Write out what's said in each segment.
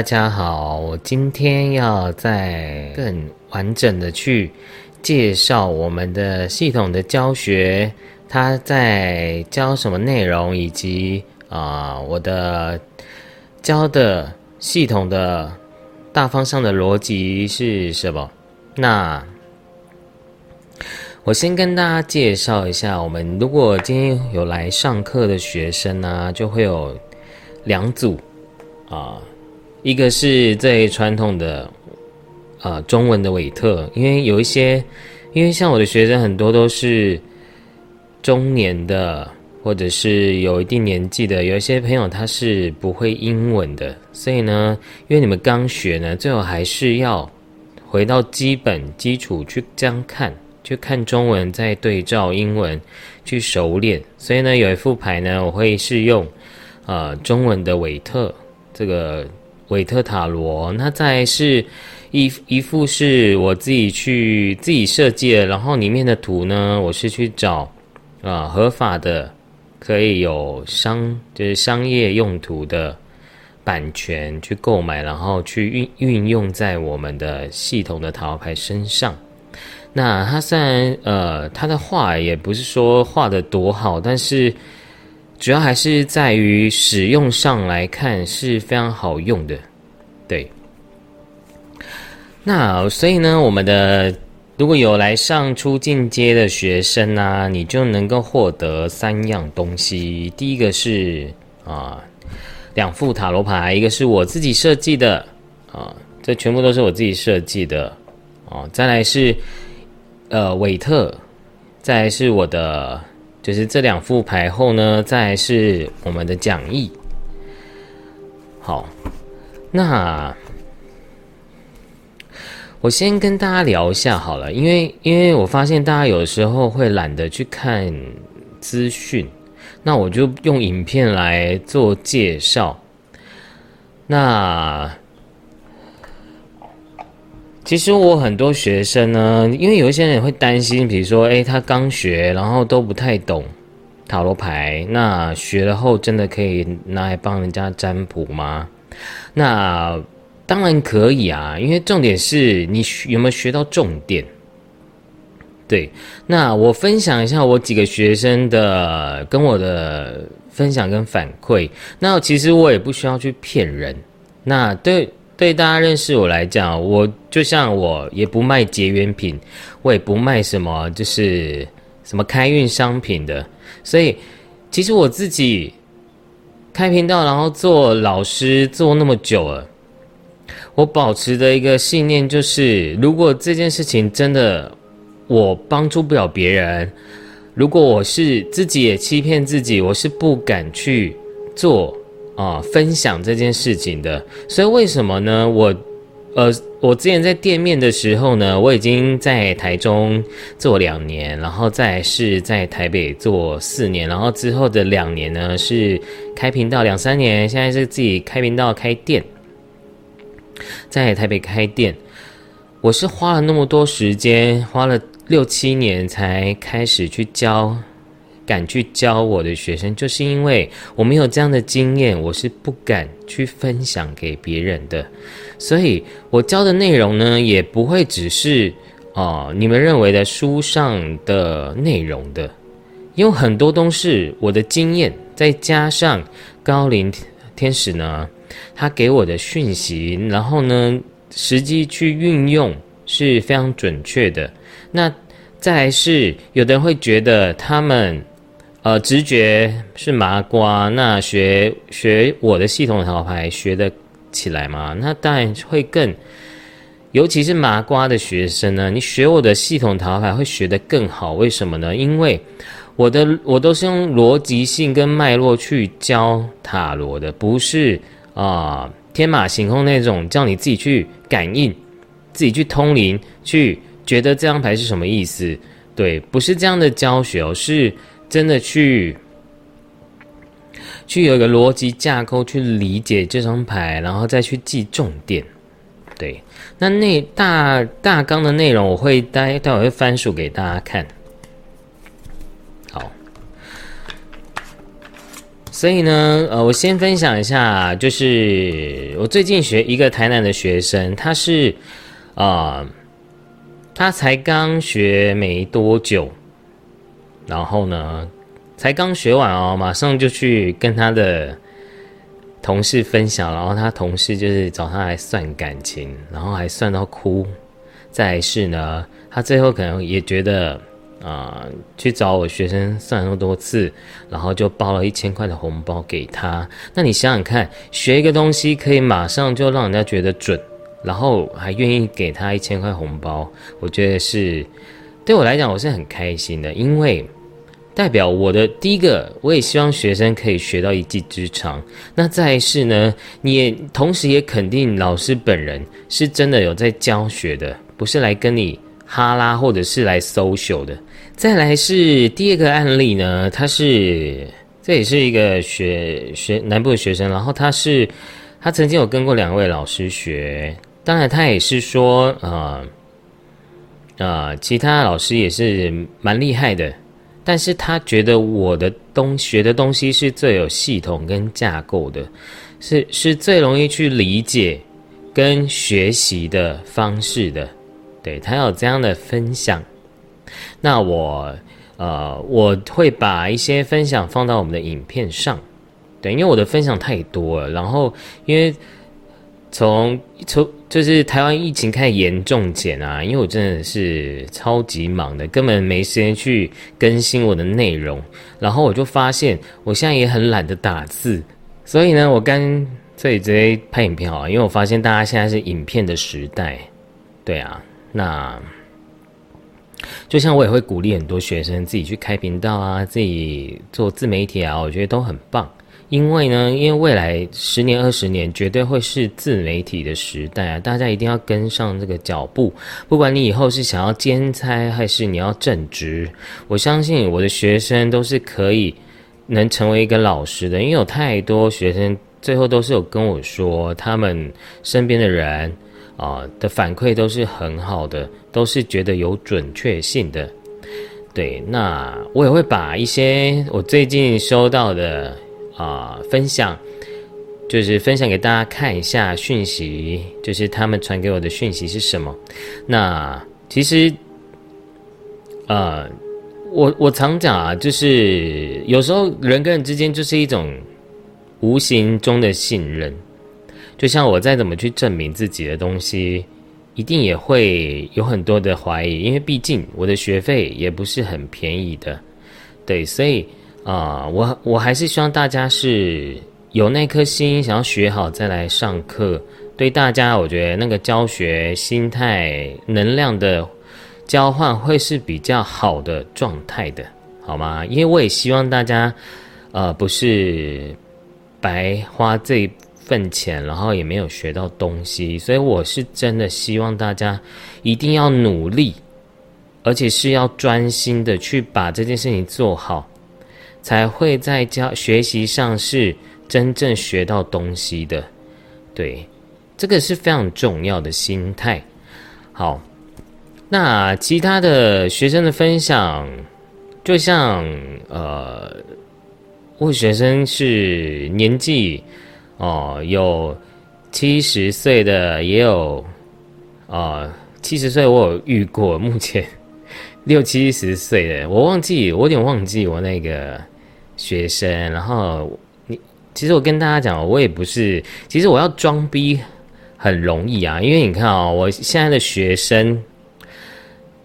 大家好，我今天要再更完整的去介绍我们的系统的教学，它在教什么内容，以及啊我的教的系统的大方向的逻辑是什么？那我先跟大家介绍一下，我们如果今天有来上课的学生呢，就会有两组啊。一个是最传统的，呃，中文的韦特，因为有一些，因为像我的学生很多都是中年的，或者是有一定年纪的，有一些朋友他是不会英文的，所以呢，因为你们刚学呢，最后还是要回到基本基础去这样看，去看中文，再对照英文去熟练。所以呢，有一副牌呢，我会是用呃中文的韦特这个。韦特塔罗，那再是一一副是我自己去自己设计的，然后里面的图呢，我是去找啊合法的，可以有商就是商业用途的版权去购买，然后去运运用在我们的系统的塔罗牌身上。那它虽然呃，它的画也不是说画的多好，但是。主要还是在于使用上来看是非常好用的，对。那所以呢，我们的如果有来上初进阶的学生啊，你就能够获得三样东西。第一个是啊，两副塔罗牌，一个是我自己设计的啊，这全部都是我自己设计的哦。再来是呃韦特，再来是我的。就是这两副牌后呢，再是我们的讲义。好，那我先跟大家聊一下好了，因为因为我发现大家有时候会懒得去看资讯，那我就用影片来做介绍。那。其实我很多学生呢，因为有一些人会担心，比如说，诶，他刚学，然后都不太懂塔罗牌，那学了后真的可以拿来帮人家占卜吗？那当然可以啊，因为重点是你有没有学到重点。对，那我分享一下我几个学生的跟我的分享跟反馈。那其实我也不需要去骗人。那对。对大家认识我来讲，我就像我也不卖结缘品，我也不卖什么就是什么开运商品的。所以，其实我自己开频道，然后做老师做那么久了，我保持的一个信念就是：如果这件事情真的我帮助不了别人，如果我是自己也欺骗自己，我是不敢去做。啊，分享这件事情的，所以为什么呢？我，呃，我之前在店面的时候呢，我已经在台中做两年，然后再是在台北做四年，然后之后的两年呢是开频道两三年，现在是自己开频道开店，在台北开店，我是花了那么多时间，花了六七年才开始去教。敢去教我的学生，就是因为我没有这样的经验，我是不敢去分享给别人的。所以我教的内容呢，也不会只是哦你们认为的书上的内容的，因为很多都是我的经验，再加上高龄天使呢，他给我的讯息，然后呢，实际去运用是非常准确的。那再来是有的人会觉得他们。呃，直觉是麻瓜，那学学我的系统塔罗牌学得起来吗？那当然会更，尤其是麻瓜的学生呢，你学我的系统塔罗牌会学得更好。为什么呢？因为我的我都是用逻辑性跟脉络去教塔罗的，不是啊天马行空那种叫你自己去感应、自己去通灵、去觉得这张牌是什么意思。对，不是这样的教学哦，是。真的去，去有一个逻辑架构去理解这张牌，然后再去记重点。对，那那大大纲的内容，我会待待会会翻书给大家看。好，所以呢，呃，我先分享一下，就是我最近学一个台南的学生，他是啊，他才刚学没多久，然后呢，才刚学完哦，马上就去跟他的同事分享，然后他同事就是找他来算感情，然后还算到哭。再是呢，他最后可能也觉得。啊，去找我学生算那么多次，然后就包了一千块的红包给他。那你想想看，学一个东西可以马上就让人家觉得准，然后还愿意给他一千块红包，我觉得是对我来讲我是很开心的，因为代表我的第一个，我也希望学生可以学到一技之长。那再是呢，你也同时也肯定老师本人是真的有在教学的，不是来跟你哈拉或者是来 social 的。再来是第二个案例呢，他是这也是一个学学南部的学生，然后他是他曾经有跟过两位老师学，当然他也是说啊啊，其他老师也是蛮厉害的，但是他觉得我的东学的东西是最有系统跟架构的，是是最容易去理解跟学习的方式的，对他有这样的分享。那我，呃，我会把一些分享放到我们的影片上，对，因为我的分享太多了。然后，因为从从就是台湾疫情开始严重减啊，因为我真的是超级忙的，根本没时间去更新我的内容。然后我就发现，我现在也很懒得打字，所以呢，我干脆直接拍影片好了。因为我发现大家现在是影片的时代，对啊，那。就像我也会鼓励很多学生自己去开频道啊，自己做自媒体啊，我觉得都很棒。因为呢，因为未来十年、二十年绝对会是自媒体的时代啊，大家一定要跟上这个脚步。不管你以后是想要兼差还是你要正职，我相信我的学生都是可以能成为一个老师的。因为有太多学生最后都是有跟我说，他们身边的人。啊的反馈都是很好的，都是觉得有准确性的。对，那我也会把一些我最近收到的啊分享，就是分享给大家看一下讯息，就是他们传给我的讯息是什么。那其实，呃，我我常讲啊，就是有时候人跟人之间就是一种无形中的信任。就像我再怎么去证明自己的东西，一定也会有很多的怀疑，因为毕竟我的学费也不是很便宜的，对，所以啊，我我还是希望大家是有那颗心，想要学好再来上课。对大家，我觉得那个教学心态、能量的交换会是比较好的状态的，好吗？因为我也希望大家，呃，不是白花这。份钱，然后也没有学到东西，所以我是真的希望大家一定要努力，而且是要专心的去把这件事情做好，才会在教学习上是真正学到东西的。对，这个是非常重要的心态。好，那其他的学生的分享，就像呃，我学生是年纪。哦，有七十岁的，也有啊，七十岁我有遇过，目前 六七十岁的，我忘记，我有点忘记我那个学生。然后你，其实我跟大家讲，我也不是，其实我要装逼很容易啊，因为你看啊，我现在的学生，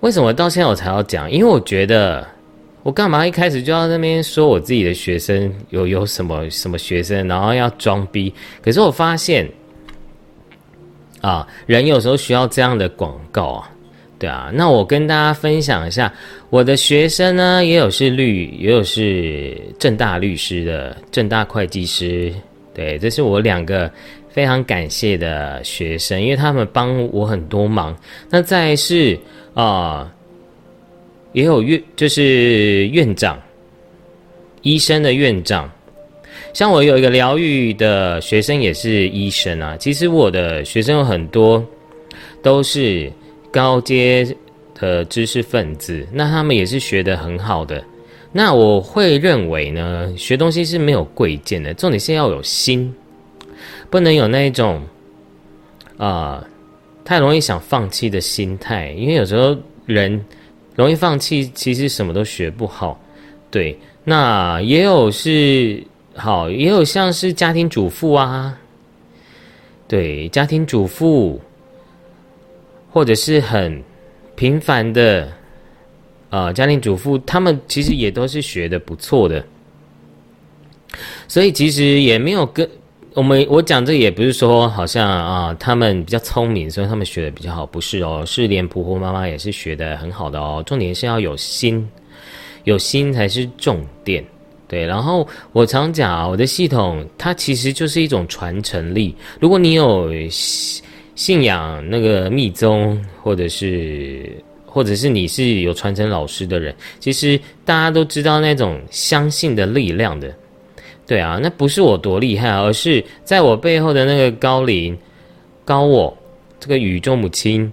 为什么到现在我才要讲？因为我觉得。我干嘛一开始就要那边说我自己的学生有有什么什么学生，然后要装逼？可是我发现，啊，人有时候需要这样的广告啊，对啊。那我跟大家分享一下，我的学生呢，也有是律，也有是正大律师的，正大会计师。对，这是我两个非常感谢的学生，因为他们帮我很多忙。那再是啊。也有院，就是院长，医生的院长。像我有一个疗愈的学生，也是医生啊。其实我的学生有很多都是高阶的知识分子，那他们也是学的很好的。那我会认为呢，学东西是没有贵贱的，重点是要有心，不能有那一种啊太容易想放弃的心态，因为有时候人容易放弃，其实什么都学不好。对，那也有是好，也有像是家庭主妇啊，对，家庭主妇，或者是很平凡的。啊，家庭主妇他们其实也都是学的不错的，所以其实也没有跟我们我讲这也不是说好像啊他们比较聪明，所以他们学的比较好，不是哦，是连婆婆妈妈也是学的很好的哦。重点是要有心，有心才是重点。对，然后我常讲啊，我的系统它其实就是一种传承力。如果你有信仰那个密宗，或者是。或者是你是有传承老师的人，其实大家都知道那种相信的力量的，对啊，那不是我多厉害，而是在我背后的那个高龄高我这个宇宙母亲，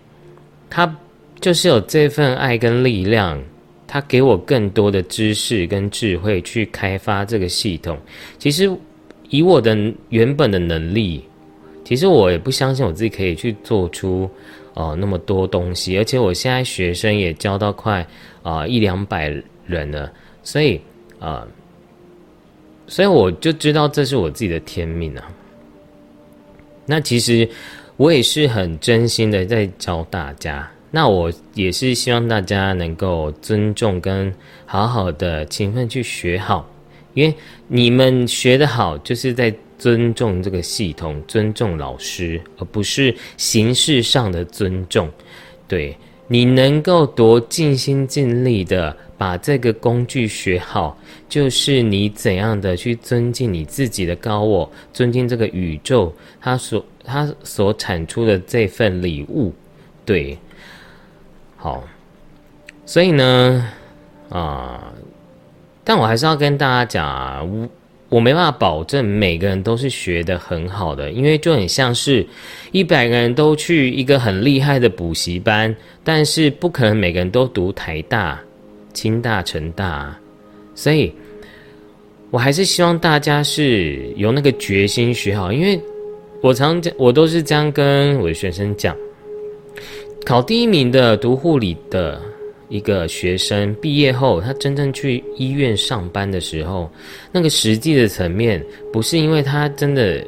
她就是有这份爱跟力量，她给我更多的知识跟智慧去开发这个系统。其实以我的原本的能力，其实我也不相信我自己可以去做出。哦，那么多东西，而且我现在学生也教到快啊一两百人了，所以啊，所以我就知道这是我自己的天命啊。那其实我也是很真心的在教大家，那我也是希望大家能够尊重跟好好的勤奋去学好，因为你们学的好就是在。尊重这个系统，尊重老师，而不是形式上的尊重。对你能够多尽心尽力的把这个工具学好，就是你怎样的去尊敬你自己的高我，尊敬这个宇宙，它所它所产出的这份礼物。对，好，所以呢，啊，但我还是要跟大家讲啊。我没办法保证每个人都是学的很好的，因为就很像是，一百个人都去一个很厉害的补习班，但是不可能每个人都读台大、清大、成大，所以我还是希望大家是有那个决心学好，因为我常讲，我都是这样跟我的学生讲，考第一名的读护理的。一个学生毕业后，他真正去医院上班的时候，那个实际的层面，不是因为他真的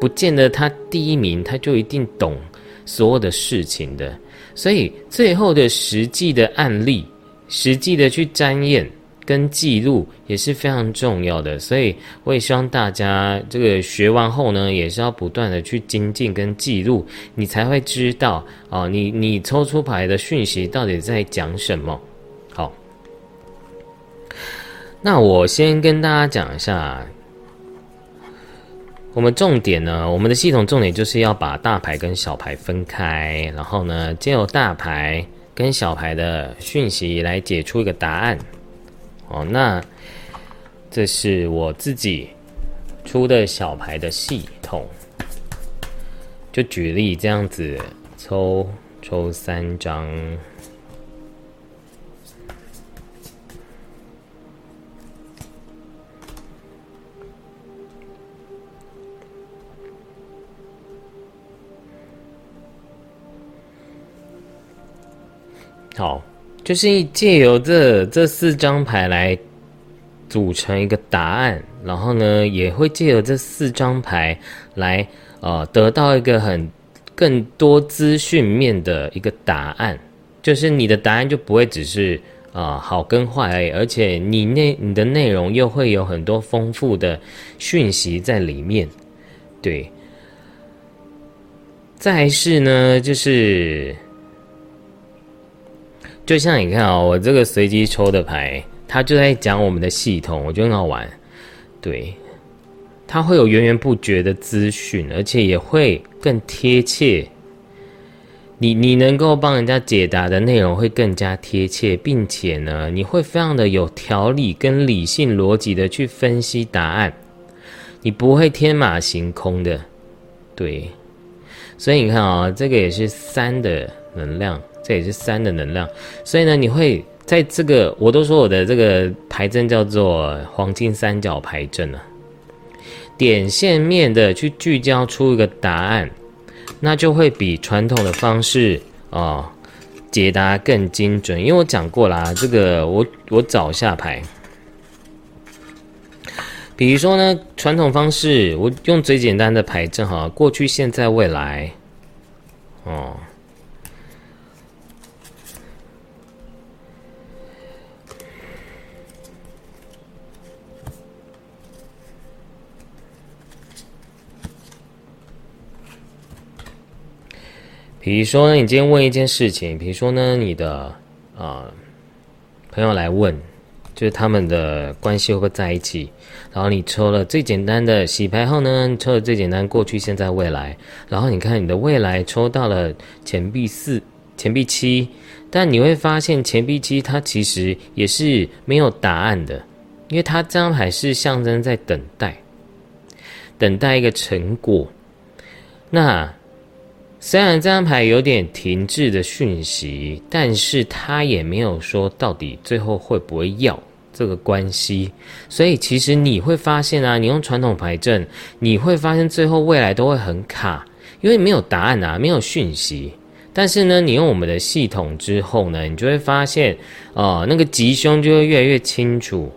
不见得他第一名，他就一定懂所有的事情的。所以最后的实际的案例，实际的去瞻验。跟记录也是非常重要的，所以我也希望大家这个学完后呢，也是要不断的去精进跟记录，你才会知道哦，你你抽出牌的讯息到底在讲什么。好，那我先跟大家讲一下，我们重点呢，我们的系统重点就是要把大牌跟小牌分开，然后呢，借由大牌跟小牌的讯息来解出一个答案。哦，那这是我自己出的小牌的系统，就举例这样子抽抽三张，好。就是借由这这四张牌来组成一个答案，然后呢，也会借由这四张牌来呃得到一个很更多资讯面的一个答案。就是你的答案就不会只是啊好跟坏而已，而且你内你的内容又会有很多丰富的讯息在里面。对，再是呢，就是。就像你看啊，我这个随机抽的牌，它就在讲我们的系统，我觉得很好玩。对，它会有源源不绝的资讯，而且也会更贴切。你你能够帮人家解答的内容会更加贴切，并且呢，你会非常的有条理跟理性逻辑的去分析答案，你不会天马行空的。对，所以你看啊，这个也是三的能量。这也是三的能量，所以呢，你会在这个我都说我的这个牌阵叫做黄金三角牌阵了，点线面的去聚焦出一个答案，那就会比传统的方式啊解答更精准。因为我讲过啦，这个我我找一下牌，比如说呢，传统方式我用最简单的牌阵哈，过去、现在、未来，哦。比如说呢，你今天问一件事情，比如说呢，你的啊朋友来问，就是他们的关系会不会在一起？然后你抽了最简单的洗牌后呢，抽了最简单过去、现在、未来。然后你看你的未来抽到了钱币四、钱币七，但你会发现钱币七它其实也是没有答案的，因为它这张牌是象征在等待，等待一个成果。那。虽然这张牌有点停滞的讯息，但是他也没有说到底最后会不会要这个关系，所以其实你会发现啊，你用传统牌阵，你会发现最后未来都会很卡，因为没有答案啊，没有讯息。但是呢，你用我们的系统之后呢，你就会发现，哦，那个吉凶就会越来越清楚。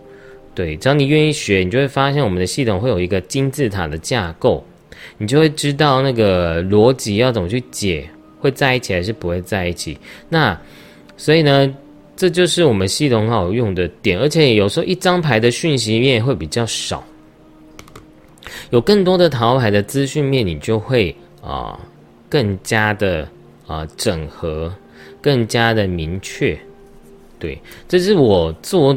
对，只要你愿意学，你就会发现我们的系统会有一个金字塔的架构。你就会知道那个逻辑要怎么去解，会在一起还是不会在一起。那所以呢，这就是我们系统好用的点，而且有时候一张牌的讯息面会比较少，有更多的桃牌的资讯面，你就会啊更加的啊整合，更加的明确。对，这是我做。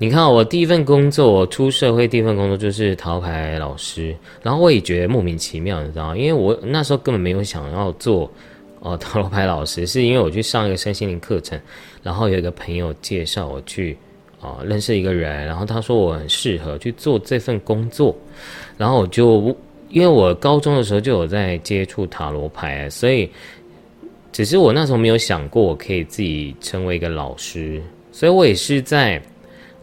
你看，我第一份工作，我出社会第一份工作就是桃牌老师，然后我也觉得莫名其妙，你知道吗？因为我那时候根本没有想要做哦塔罗牌老师，是因为我去上一个身心灵课程，然后有一个朋友介绍我去啊认识一个人，然后他说我很适合去做这份工作，然后我就因为我高中的时候就有在接触塔罗牌，所以只是我那时候没有想过我可以自己成为一个老师，所以我也是在。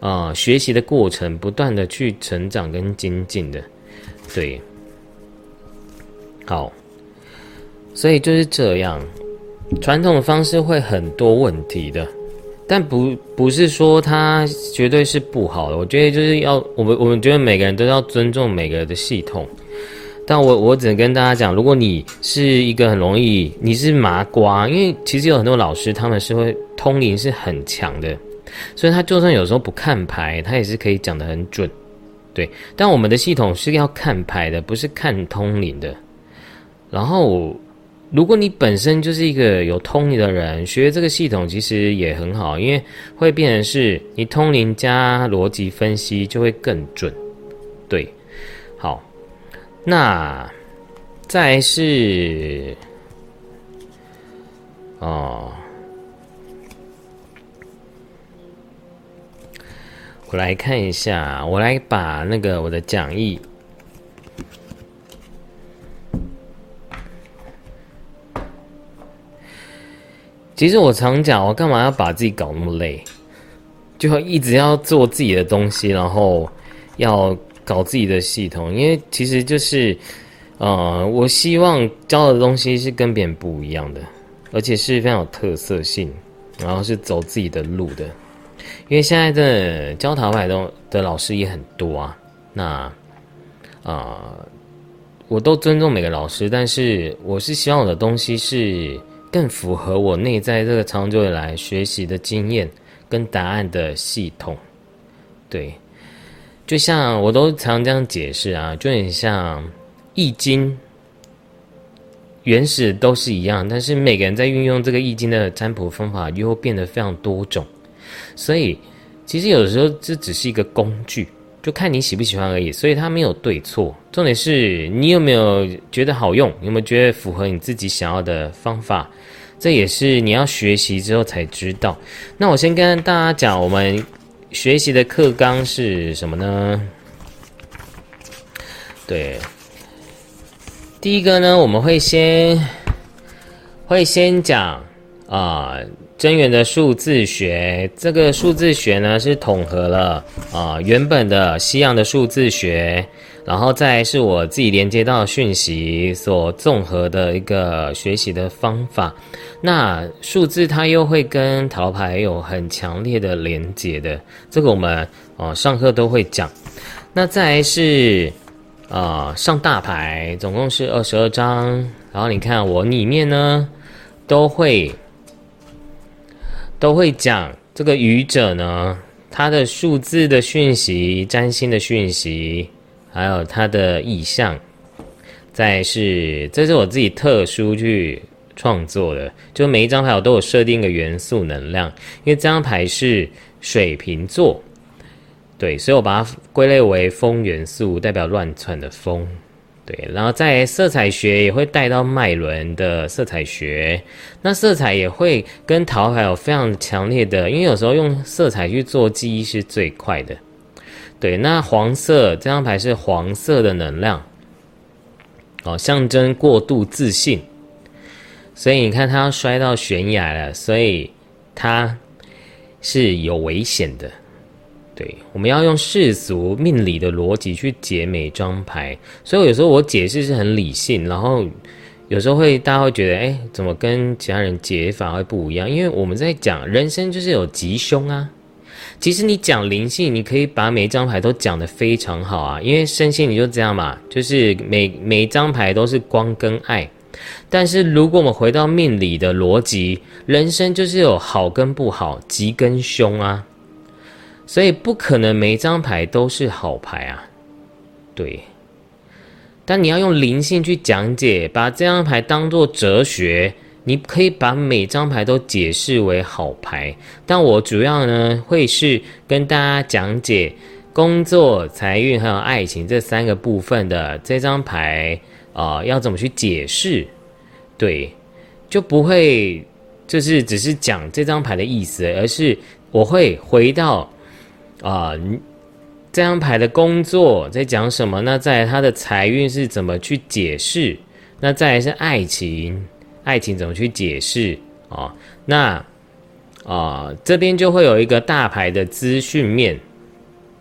啊，学习的过程，不断的去成长跟精进的，对，好，所以就是这样，传统的方式会很多问题的，但不不是说它绝对是不好的。我觉得就是要我们我们觉得每个人都要尊重每个人的系统，但我我只能跟大家讲，如果你是一个很容易你是麻瓜，因为其实有很多老师他们是会通灵是很强的。所以他就算有时候不看牌，他也是可以讲得很准，对。但我们的系统是要看牌的，不是看通灵的。然后，如果你本身就是一个有通灵的人，学这个系统其实也很好，因为会变成是你通灵加逻辑分析就会更准，对。好，那再是，哦。我来看一下，我来把那个我的讲义。其实我常讲，我干嘛要把自己搞那么累？就一直要做自己的东西，然后要搞自己的系统。因为其实就是，呃，我希望教的东西是跟别人不一样的，而且是非常有特色性，然后是走自己的路的。因为现在的教桃牌的的老师也很多啊，那啊，我都尊重每个老师，但是我是希望我的东西是更符合我内在这个长久以来学习的经验跟答案的系统。对，就像我都常这样解释啊，就很像易经，原始都是一样，但是每个人在运用这个易经的占卜方法，又会变得非常多种。所以，其实有时候这只是一个工具，就看你喜不喜欢而已。所以它没有对错，重点是你有没有觉得好用，有没有觉得符合你自己想要的方法。这也是你要学习之后才知道。那我先跟大家讲，我们学习的课纲是什么呢？对，第一个呢，我们会先会先讲啊。真元的数字学，这个数字学呢是统合了啊原本的西洋的数字学，然后再是我自己连接到讯息所综合的一个学习的方法。那数字它又会跟塔罗牌有很强烈的连接的，这个我们哦上课都会讲。那再是啊上大牌，总共是二十二张，然后你看我里面呢都会。都会讲这个愚者呢，他的数字的讯息、占星的讯息，还有他的意象。再是，这是我自己特殊去创作的，就每一张牌我都有设定一个元素能量，因为这张牌是水瓶座，对，所以我把它归类为风元素，代表乱窜的风。对，然后在色彩学也会带到脉轮的色彩学，那色彩也会跟桃牌有非常强烈的，因为有时候用色彩去做记忆是最快的。对，那黄色这张牌是黄色的能量，哦，象征过度自信，所以你看他要摔到悬崖了，所以他是有危险的。对，我们要用世俗命理的逻辑去解每张牌，所以有时候我解释是很理性，然后有时候会大家会觉得，哎，怎么跟其他人解法会不一样？因为我们在讲人生就是有吉凶啊。其实你讲灵性，你可以把每一张牌都讲得非常好啊，因为身心你就这样嘛，就是每每一张牌都是光跟爱。但是如果我们回到命理的逻辑，人生就是有好跟不好，吉跟凶啊。所以不可能每张牌都是好牌啊，对。但你要用灵性去讲解，把这张牌当做哲学，你可以把每张牌都解释为好牌。但我主要呢会是跟大家讲解工作、财运还有爱情这三个部分的这张牌啊，要怎么去解释？对，就不会就是只是讲这张牌的意思，而是我会回到。啊，这张牌的工作在讲什么？那在他的财运是怎么去解释？那再来是爱情，爱情怎么去解释？啊，那啊这边就会有一个大牌的资讯面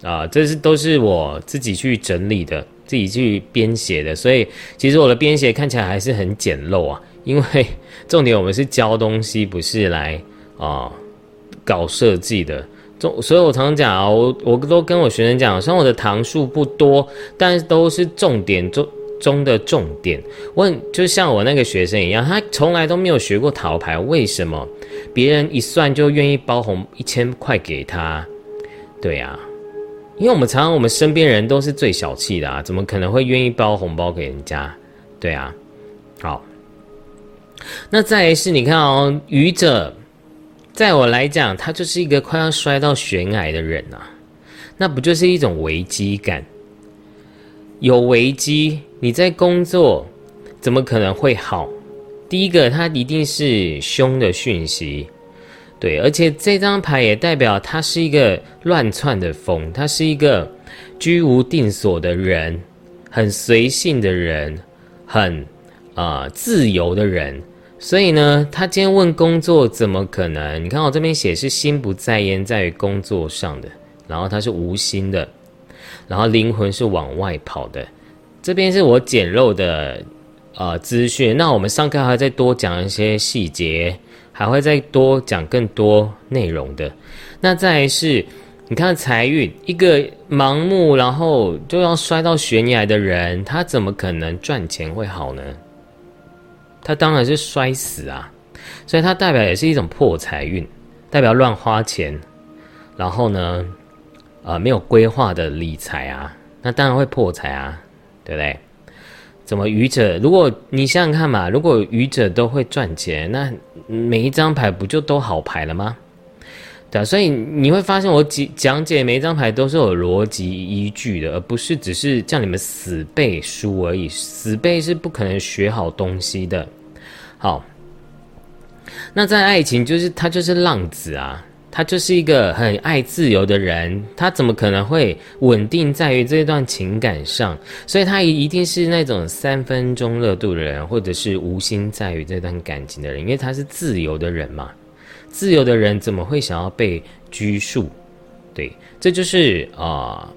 啊，这是都是我自己去整理的，自己去编写的，所以其实我的编写看起来还是很简陋啊，因为 重点我们是教东西，不是来啊搞设计的。所以，我常常讲啊，我我都跟我学生讲，虽然我的堂数不多，但都是重点中中的重点。问，就像我那个学生一样，他从来都没有学过桃牌，为什么别人一算就愿意包红一千块给他？对啊，因为我们常常我们身边人都是最小气的啊，怎么可能会愿意包红包给人家？对啊，好，那再是，你看哦，愚者。在我来讲，他就是一个快要摔到悬崖的人啊，那不就是一种危机感？有危机，你在工作怎么可能会好？第一个，他一定是凶的讯息，对，而且这张牌也代表他是一个乱窜的风，他是一个居无定所的人，很随性的人，很啊自由的人。所以呢，他今天问工作怎么可能？你看我这边写是心不在焉，在于工作上的，然后他是无心的，然后灵魂是往外跑的。这边是我简陋的呃资讯，那我们上课还再多讲一些细节，还会再多讲更多内容的。那再是，你看财运，一个盲目然后就要摔到悬崖的人，他怎么可能赚钱会好呢？他当然是摔死啊，所以它代表也是一种破财运，代表乱花钱，然后呢，呃，没有规划的理财啊，那当然会破财啊，对不对？怎么愚者？如果你想想看嘛，如果愚者都会赚钱，那每一张牌不就都好牌了吗？对，所以你会发现我讲讲解每一张牌都是有逻辑依据的，而不是只是叫你们死背书而已。死背是不可能学好东西的。好，那在爱情，就是他就是浪子啊，他就是一个很爱自由的人，他怎么可能会稳定在于这段情感上？所以他一定是那种三分钟热度的人，或者是无心在于这段感情的人，因为他是自由的人嘛。自由的人怎么会想要被拘束？对，这就是啊，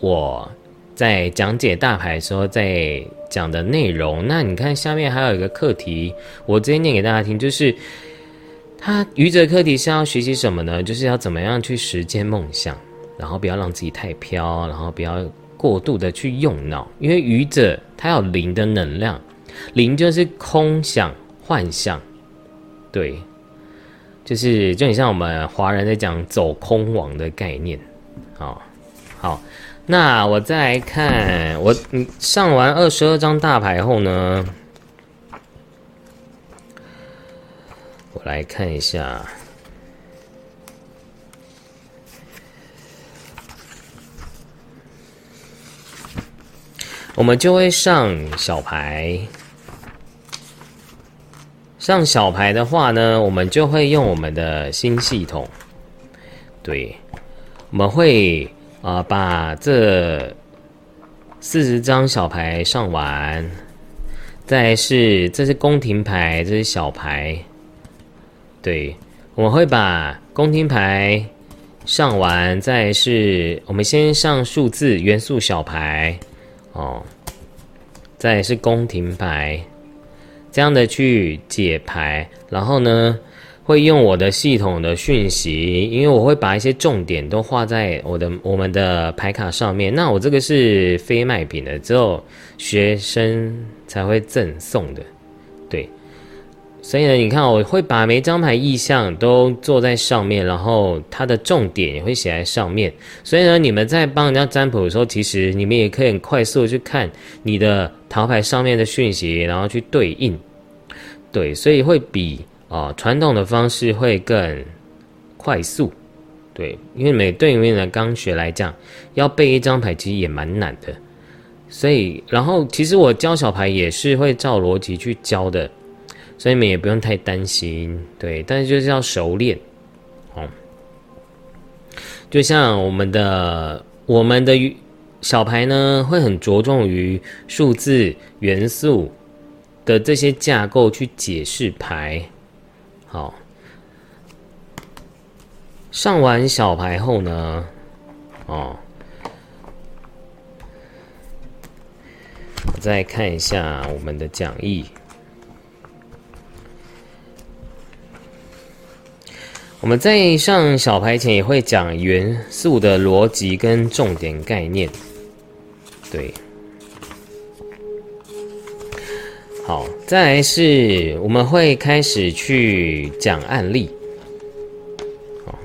我在讲解大牌的时候在讲的内容。那你看下面还有一个课题，我直接念给大家听，就是他愚者课题是要学习什么呢？就是要怎么样去实践梦想，然后不要让自己太飘，然后不要过度的去用脑，因为愚者他有零的能量，零就是空想幻想，对。就是就很像我们华人在讲走空网的概念，好，好，那我再来看我上完二十二张大牌后呢，我来看一下，我们就会上小牌。上小牌的话呢，我们就会用我们的新系统，对，我们会啊把这四十张小牌上完，再是这是宫廷牌，这是小牌，对，我们会把宫廷牌上完，再是我们先上数字元素小牌，哦，再是宫廷牌。这样的去解牌，然后呢，会用我的系统的讯息，因为我会把一些重点都画在我的我们的牌卡上面。那我这个是非卖品的，只有学生才会赠送的，所以呢，你看我会把每张牌意象都做在上面，然后它的重点也会写在上面。所以呢，你们在帮人家占卜的时候，其实你们也可以很快速去看你的桃牌上面的讯息，然后去对应。对，所以会比啊传统的方式会更快速。对，因为每对面的刚学来讲，要背一张牌其实也蛮难的。所以，然后其实我教小牌也是会照逻辑去教的。所以你们也不用太担心，对，但是就是要熟练，哦。就像我们的我们的小牌呢，会很着重于数字元素的这些架构去解释牌。好，上完小牌后呢，哦，再看一下我们的讲义。我们在上小牌前也会讲元素的逻辑跟重点概念，对。好，再来是我们会开始去讲案例，好，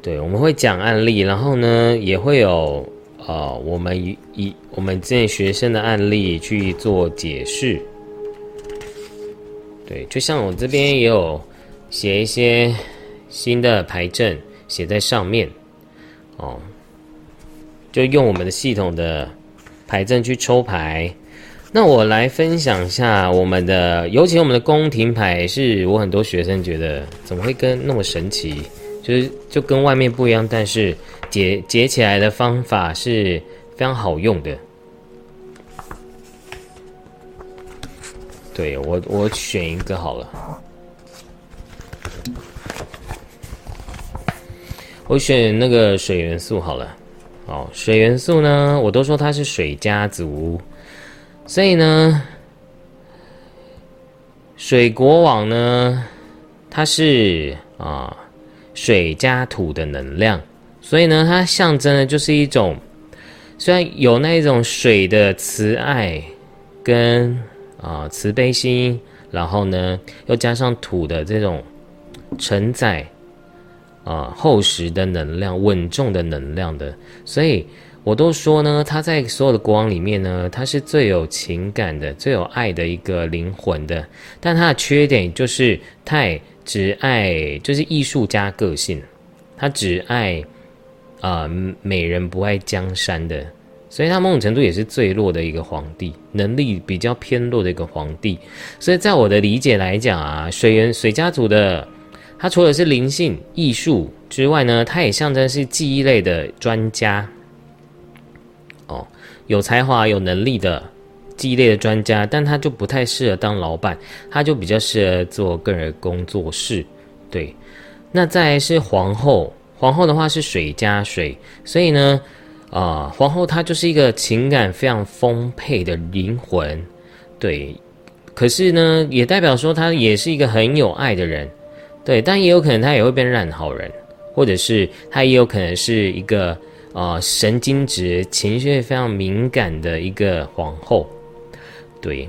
对，我们会讲案例，然后呢也会有呃我们以以我们这些学生的案例去做解释，对，就像我这边也有。写一些新的牌阵写在上面，哦，就用我们的系统的牌阵去抽牌。那我来分享一下我们的，尤其我们的宫廷牌，是我很多学生觉得怎么会跟那么神奇，就是就跟外面不一样，但是解解起来的方法是非常好用的。对我，我选一个好了。我选那个水元素好了，哦，水元素呢，我都说它是水家族，所以呢，水国王呢，它是啊水加土的能量，所以呢，它象征的就是一种虽然有那一种水的慈爱跟啊慈悲心，然后呢，又加上土的这种承载。啊，厚实的能量，稳重的能量的，所以我都说呢，他在所有的国王里面呢，他是最有情感的、最有爱的一个灵魂的。但他的缺点就是太只爱，就是艺术家个性，他只爱啊美人不爱江山的，所以他某种程度也是最弱的一个皇帝，能力比较偏弱的一个皇帝。所以在我的理解来讲啊，水源水家族的。它除了是灵性艺术之外呢，它也象征是记忆类的专家，哦，有才华、有能力的记忆类的专家，但他就不太适合当老板，他就比较适合做个人工作室，对，那再来是皇后，皇后的话是水加水，所以呢，啊，皇后她就是一个情感非常丰沛的灵魂，对。可是呢，也代表说她也是一个很有爱的人，对。但也有可能她也会变烂好人，或者是她也有可能是一个啊神经质、情绪非常敏感的一个皇后，对。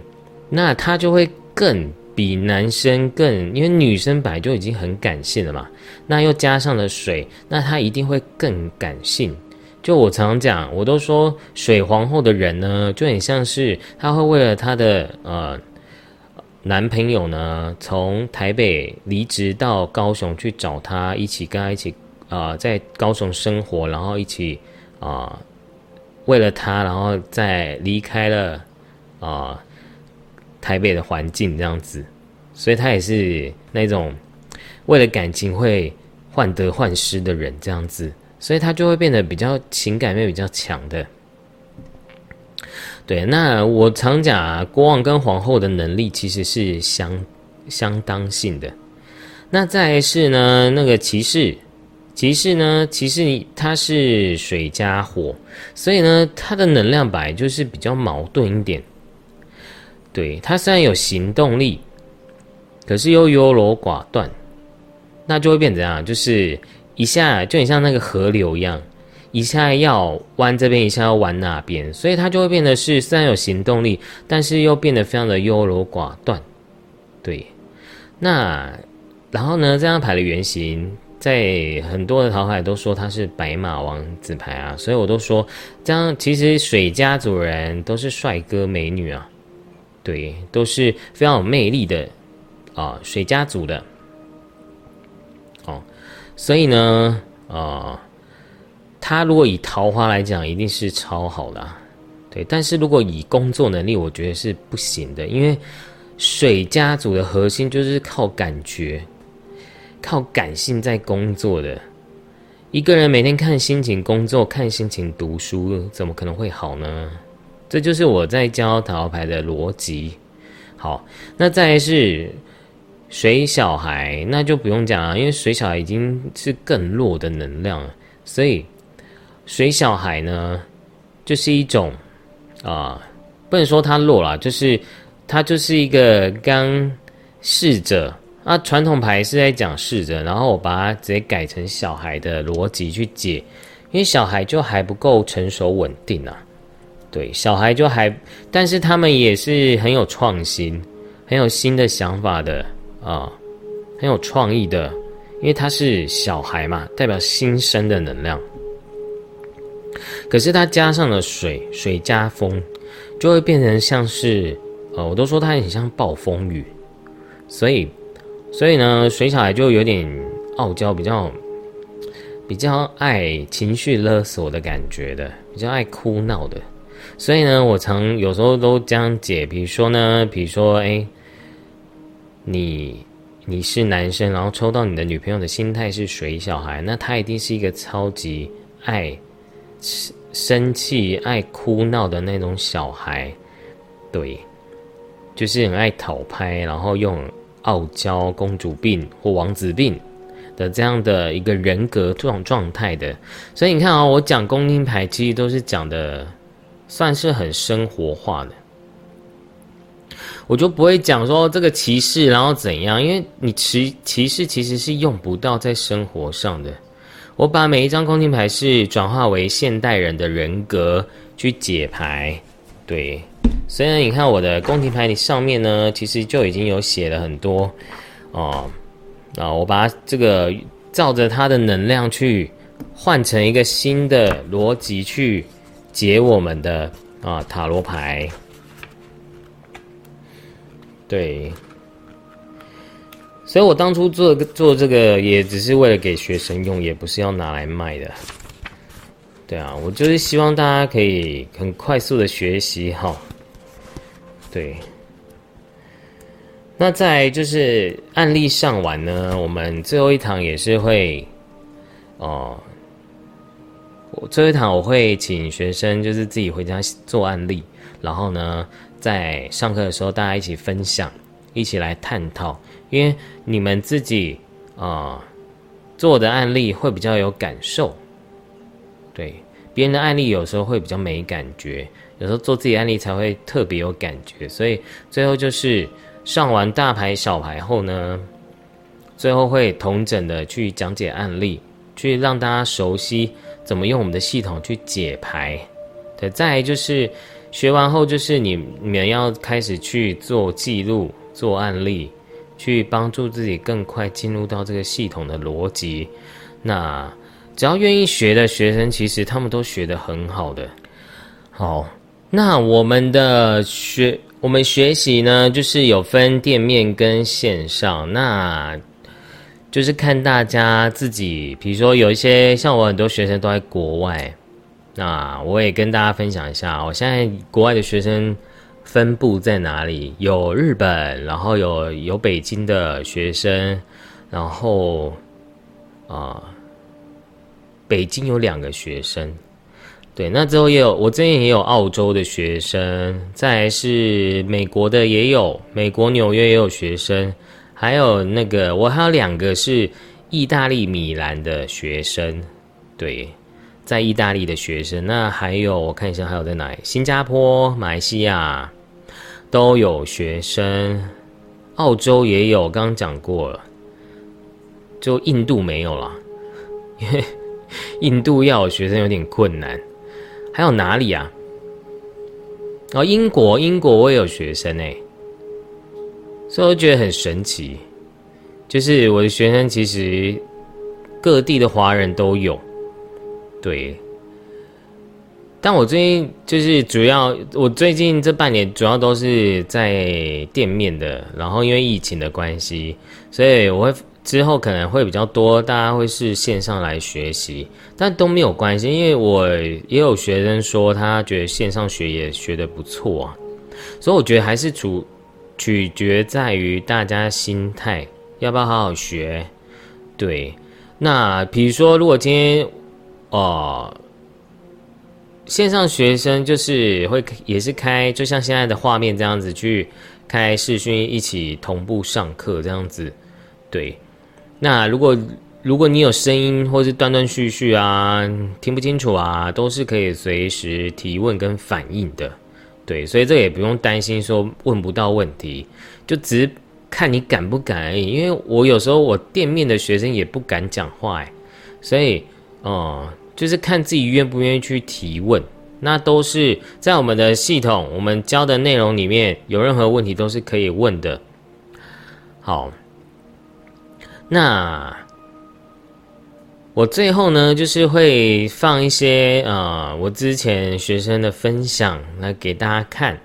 那她就会更比男生更，因为女生本来就已经很感性了嘛，那又加上了水，那她一定会更感性。就我常讲，我都说水皇后的人呢，就很像是她会为了她的呃。男朋友呢，从台北离职到高雄去找他，一起跟他一起啊，在高雄生活，然后一起啊，为了他，然后再离开了啊台北的环境这样子，所以他也是那种为了感情会患得患失的人这样子，所以他就会变得比较情感面比较强的。对，那我常讲，国王跟皇后的能力其实是相相当性的。那再是呢，那个骑士，骑士呢，骑士他是水加火，所以呢，他的能量本来就是比较矛盾一点。对他虽然有行动力，可是又优柔寡断，那就会变怎样？就是一下就很像那个河流一样。一下要弯这边，一下要弯那边，所以它就会变得是虽然有行动力，但是又变得非常的优柔寡断。对，那然后呢，这张牌的原型，在很多的桃海都说它是白马王子牌啊，所以我都说这样其实水家族人都是帅哥美女啊，对，都是非常有魅力的啊，水家族的。哦，所以呢，啊。他如果以桃花来讲，一定是超好的，对。但是如果以工作能力，我觉得是不行的，因为水家族的核心就是靠感觉、靠感性在工作的。一个人每天看心情工作、看心情读书，怎么可能会好呢？这就是我在教桃花牌的逻辑。好，那再是水小孩，那就不用讲了，因为水小孩已经是更弱的能量了，所以。水小孩呢，就是一种啊，不能说他弱了，就是他就是一个刚逝者啊。传统牌是在讲逝者，然后我把它直接改成小孩的逻辑去解，因为小孩就还不够成熟稳定啊。对，小孩就还，但是他们也是很有创新、很有新的想法的啊，很有创意的，因为他是小孩嘛，代表新生的能量。可是它加上了水，水加风，就会变成像是，呃，我都说它很像暴风雨，所以，所以呢，水小孩就有点傲娇，比较，比较爱情绪勒索的感觉的，比较爱哭闹的，所以呢，我常有时候都这样解，比如说呢，比如说，哎，你你是男生，然后抽到你的女朋友的心态是水小孩，那他一定是一个超级爱。生气、爱哭闹的那种小孩，对，就是很爱讨拍，然后用傲娇、公主病或王子病的这样的一个人格状状态的。所以你看啊，我讲宫廷牌其实都是讲的算是很生活化的，我就不会讲说这个歧视然后怎样，因为你歧歧视其实是用不到在生活上的。我把每一张宫廷牌是转化为现代人的人格去解牌，对。虽然你看我的宫廷牌，你上面呢，其实就已经有写了很多哦。啊，我把这个照着它的能量去换成一个新的逻辑去解我们的啊塔罗牌，对。所以我当初做做这个，也只是为了给学生用，也不是要拿来卖的。对啊，我就是希望大家可以很快速的学习哈。对。那在就是案例上完呢，我们最后一堂也是会，哦，我最后一堂我会请学生就是自己回家做案例，然后呢，在上课的时候大家一起分享，一起来探讨。因为你们自己，啊做的案例会比较有感受，对别人的案例有时候会比较没感觉，有时候做自己案例才会特别有感觉，所以最后就是上完大牌小牌后呢，最后会同整的去讲解案例，去让大家熟悉怎么用我们的系统去解牌。对，再来就是学完后，就是你你们要开始去做记录、做案例，去帮助自己更快进入到这个系统的逻辑。那只要愿意学的学生，其实他们都学得很好的。好，那我们的学我们学习呢，就是有分店面跟线上，那就是看大家自己，比如说有一些像我很多学生都在国外。那我也跟大家分享一下，我现在国外的学生分布在哪里？有日本，然后有有北京的学生，然后啊，北京有两个学生，对，那之后也有我之前也有澳洲的学生，再来是美国的也有，美国纽约也有学生，还有那个我还有两个是意大利米兰的学生，对。在意大利的学生，那还有我看一下，还有在哪里？新加坡、马来西亚都有学生，澳洲也有，刚刚讲过了，就印度没有了，因 为印度要有学生有点困难。还有哪里啊？哦，英国，英国我也有学生哎，所以我觉得很神奇，就是我的学生其实各地的华人都有。对，但我最近就是主要，我最近这半年主要都是在店面的，然后因为疫情的关系，所以我会之后可能会比较多，大家会是线上来学习，但都没有关系，因为我也有学生说他觉得线上学也学的不错啊，所以我觉得还是主取决在于大家心态要不要好好学。对，那比如说如果今天。哦，线上学生就是会也是开，就像现在的画面这样子去开视讯一起同步上课这样子。对，那如果如果你有声音或是断断续续啊，听不清楚啊，都是可以随时提问跟反应的。对，所以这也不用担心说问不到问题，就只是看你敢不敢而已。因为我有时候我店面的学生也不敢讲话哎，所以哦。就是看自己愿不愿意去提问，那都是在我们的系统，我们教的内容里面有任何问题都是可以问的。好，那我最后呢，就是会放一些呃我之前学生的分享来给大家看。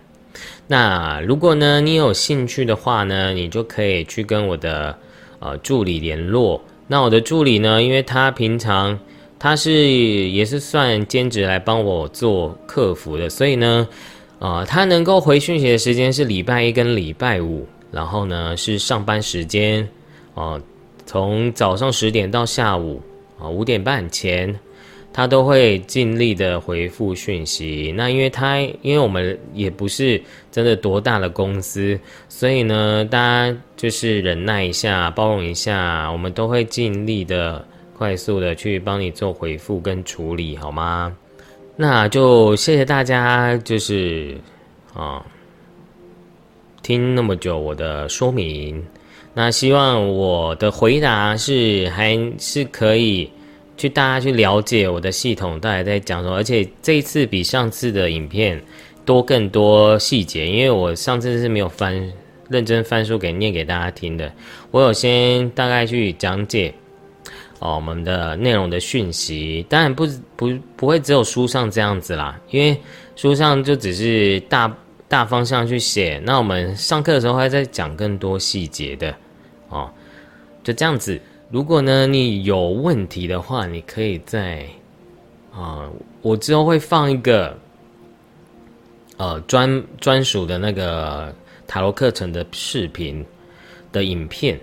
那如果呢你有兴趣的话呢，你就可以去跟我的呃助理联络。那我的助理呢，因为他平常。他是也是算兼职来帮我做客服的，所以呢，啊，他能够回讯息的时间是礼拜一跟礼拜五，然后呢是上班时间，啊，从早上十点到下午啊五点半前，他都会尽力的回复讯息。那因为他因为我们也不是真的多大的公司，所以呢，大家就是忍耐一下，包容一下，我们都会尽力的。快速的去帮你做回复跟处理，好吗？那就谢谢大家，就是啊，听那么久我的说明。那希望我的回答是还是可以去大家去了解我的系统到底在讲什么，而且这一次比上次的影片多更多细节，因为我上次是没有翻认真翻书给念给大家听的，我有先大概去讲解。哦，我们的内容的讯息当然不不不会只有书上这样子啦，因为书上就只是大大方向去写，那我们上课的时候会再讲更多细节的哦，就这样子。如果呢你有问题的话，你可以在啊，我之后会放一个呃专专属的那个塔罗课程的视频的影片。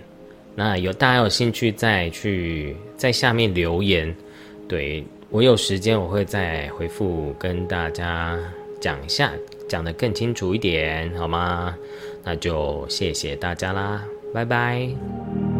那有大家有兴趣再去在下面留言，对我有时间我会再回复跟大家讲一下，讲的更清楚一点，好吗？那就谢谢大家啦，拜拜。